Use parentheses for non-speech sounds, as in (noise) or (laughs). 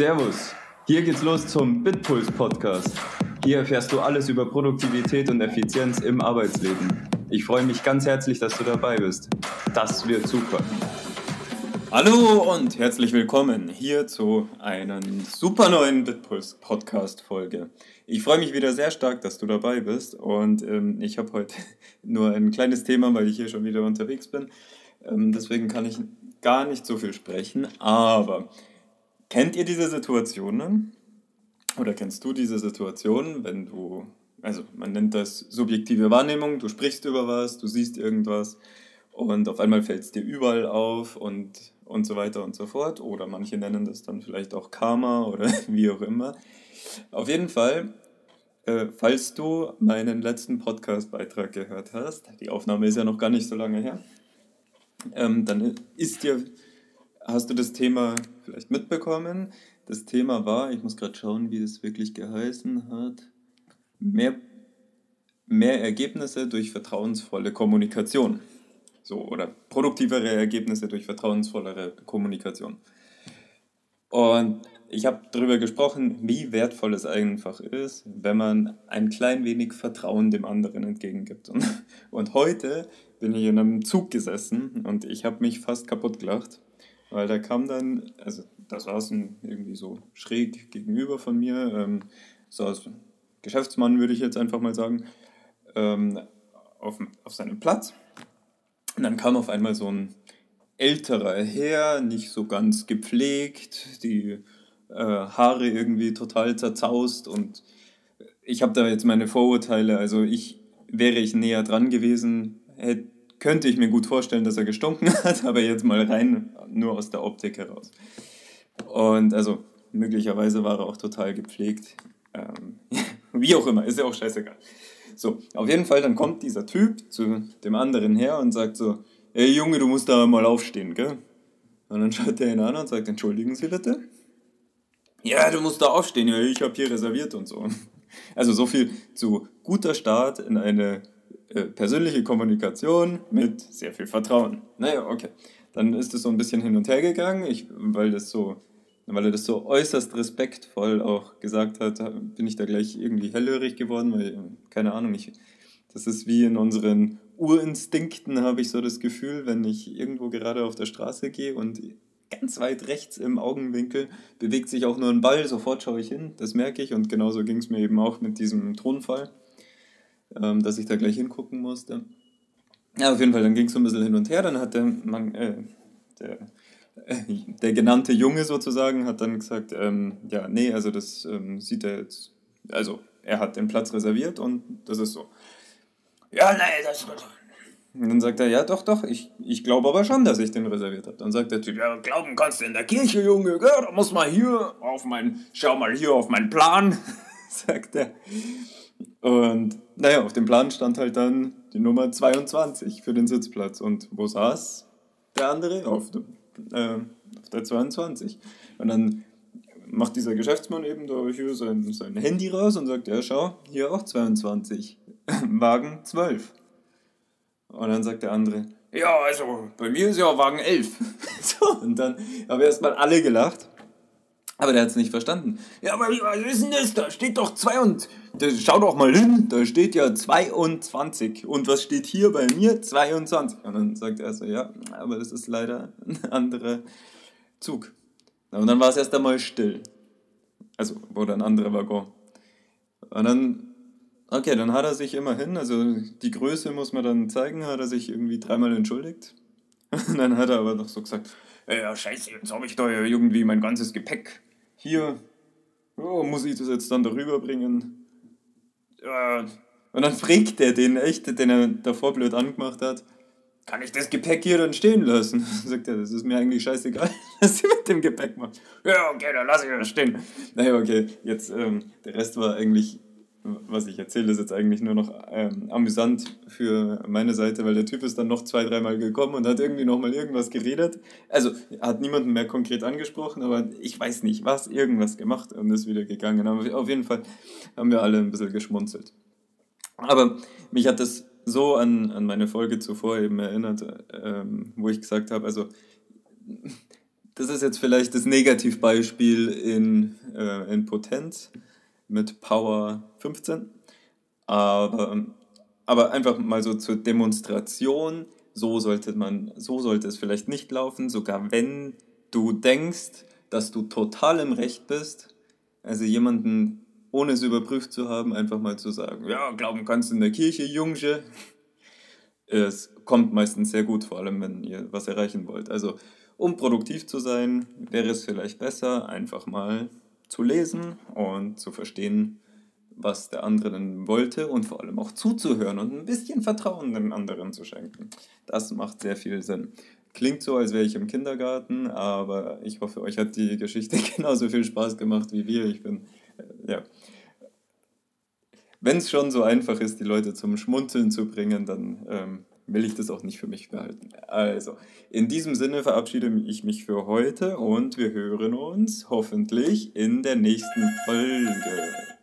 Servus, hier geht's los zum Bitpuls Podcast. Hier erfährst du alles über Produktivität und Effizienz im Arbeitsleben. Ich freue mich ganz herzlich, dass du dabei bist. Das wird super. Hallo und herzlich willkommen hier zu einer super neuen Bitpuls Podcast Folge. Ich freue mich wieder sehr stark, dass du dabei bist und ähm, ich habe heute (laughs) nur ein kleines Thema, weil ich hier schon wieder unterwegs bin. Ähm, deswegen kann ich gar nicht so viel sprechen, aber Kennt ihr diese Situationen? Oder kennst du diese Situationen, wenn du, also man nennt das subjektive Wahrnehmung, du sprichst über was, du siehst irgendwas und auf einmal fällt es dir überall auf und, und so weiter und so fort. Oder manche nennen das dann vielleicht auch Karma (laughs) oder wie auch immer. Auf jeden Fall, äh, falls du meinen letzten Podcast-Beitrag gehört hast, die Aufnahme ist ja noch gar nicht so lange her, ähm, dann ist dir hast du das Thema vielleicht mitbekommen? Das Thema war, ich muss gerade schauen, wie das wirklich geheißen hat, mehr, mehr Ergebnisse durch vertrauensvolle Kommunikation. So, oder produktivere Ergebnisse durch vertrauensvollere Kommunikation. Und ich habe darüber gesprochen, wie wertvoll es einfach ist, wenn man ein klein wenig Vertrauen dem anderen entgegengibt. Und, und heute bin ich in einem Zug gesessen und ich habe mich fast kaputt gelacht, weil da kam dann, also da saßen irgendwie so schräg gegenüber von mir, ähm, saß ein Geschäftsmann, würde ich jetzt einfach mal sagen, ähm, auf, auf seinem Platz. Und dann kam auf einmal so ein älterer Herr, nicht so ganz gepflegt, die äh, Haare irgendwie total zerzaust und ich habe da jetzt meine Vorurteile, also ich wäre ich näher dran gewesen, hätte könnte ich mir gut vorstellen, dass er gestunken (laughs) hat, aber jetzt mal rein nur aus der Optik heraus. Und also möglicherweise war er auch total gepflegt. Ähm, (laughs) wie auch immer, ist ja auch scheißegal. So, auf jeden Fall, dann kommt dieser Typ zu dem anderen her und sagt so, ey Junge, du musst da mal aufstehen, gell? Und dann schaut er ihn an und sagt, entschuldigen Sie bitte? Ja, du musst da aufstehen, ja, ich habe hier reserviert und so. Also so viel zu guter Start in eine äh, persönliche Kommunikation mit sehr viel Vertrauen. Naja, okay. Dann ist es so ein bisschen hin und her gegangen, ich, weil, das so, weil er das so äußerst respektvoll auch gesagt hat, bin ich da gleich irgendwie hellhörig geworden, weil, keine Ahnung, ich, das ist wie in unseren Urinstinkten, habe ich so das Gefühl, wenn ich irgendwo gerade auf der Straße gehe und ganz weit rechts im Augenwinkel bewegt sich auch nur ein Ball, sofort schaue ich hin, das merke ich und genauso ging es mir eben auch mit diesem Tonfall ähm, dass ich da gleich hingucken musste. Ja, auf jeden Fall, dann ging es so ein bisschen hin und her. Dann hat der, Mann, äh, der, äh, der genannte Junge sozusagen hat dann gesagt, ähm, ja, nee, also das ähm, sieht er jetzt, also er hat den Platz reserviert und das ist so. Ja, nee, das ist und dann sagt er, ja, doch, doch, ich, ich glaube aber schon, dass ich den reserviert habe. Dann sagt der Typ, ja, glauben kannst du in der Kirche, Junge, gell? da muss man hier auf mein, schau mal hier auf meinen Plan, (laughs) sagt er. Und naja, auf dem Plan stand halt dann die Nummer 22 für den Sitzplatz. Und wo saß der andere? Auf, äh, auf der 22. Und dann macht dieser Geschäftsmann eben da hier sein, sein Handy raus und sagt, ja schau, hier auch 22. (laughs) Wagen 12. Und dann sagt der andere, ja, also bei mir ist ja Wagen 11. (laughs) so, und dann haben erstmal alle gelacht. Aber der hat es nicht verstanden. Ja, aber was ist denn das? Da steht doch 22. Schau doch mal hin, da steht ja 22. Und was steht hier bei mir? 22. Und dann sagt er so, ja, aber das ist leider ein anderer Zug. Und dann war es erst einmal still. Also, wurde ein anderer Waggon. Und dann, okay, dann hat er sich immerhin, also die Größe muss man dann zeigen, hat er sich irgendwie dreimal entschuldigt. (laughs) Und dann hat er aber noch so gesagt, ja, scheiße, jetzt habe ich da ja irgendwie mein ganzes Gepäck hier, oh, muss ich das jetzt dann darüber bringen? Ja. Und dann fragt er den echt, den er davor blöd angemacht hat, kann ich das Gepäck hier dann stehen lassen? (laughs) Sagt er, das ist mir eigentlich scheißegal, (laughs) was sie mit dem Gepäck macht. Ja, okay, dann lasse ich das stehen. Naja, okay, jetzt, ähm, der Rest war eigentlich was ich erzähle, ist jetzt eigentlich nur noch ähm, amüsant für meine Seite, weil der Typ ist dann noch zwei, dreimal gekommen und hat irgendwie nochmal irgendwas geredet. Also hat niemanden mehr konkret angesprochen, aber ich weiß nicht, was, irgendwas gemacht und ist wieder gegangen. Aber auf jeden Fall haben wir alle ein bisschen geschmunzelt. Aber mich hat das so an, an meine Folge zuvor eben erinnert, ähm, wo ich gesagt habe, also das ist jetzt vielleicht das Negativbeispiel in, äh, in Potenz mit Power 15. Aber, aber einfach mal so zur Demonstration, so sollte man, so sollte es vielleicht nicht laufen, sogar wenn du denkst, dass du total im Recht bist, also jemanden ohne es überprüft zu haben, einfach mal zu sagen, ja, glauben kannst du in der Kirche, Jungsche. Es kommt meistens sehr gut, vor allem wenn ihr was erreichen wollt. Also um produktiv zu sein, wäre es vielleicht besser, einfach mal zu lesen und zu verstehen, was der andere denn wollte und vor allem auch zuzuhören und ein bisschen Vertrauen dem anderen zu schenken. Das macht sehr viel Sinn. Klingt so, als wäre ich im Kindergarten, aber ich hoffe, euch hat die Geschichte (laughs) genauso viel Spaß gemacht wie wir. Ich bin, äh, ja. Wenn es schon so einfach ist, die Leute zum Schmunzeln zu bringen, dann ähm, will ich das auch nicht für mich behalten. Also, in diesem Sinne verabschiede ich mich für heute und wir hören uns hoffentlich in der nächsten Folge.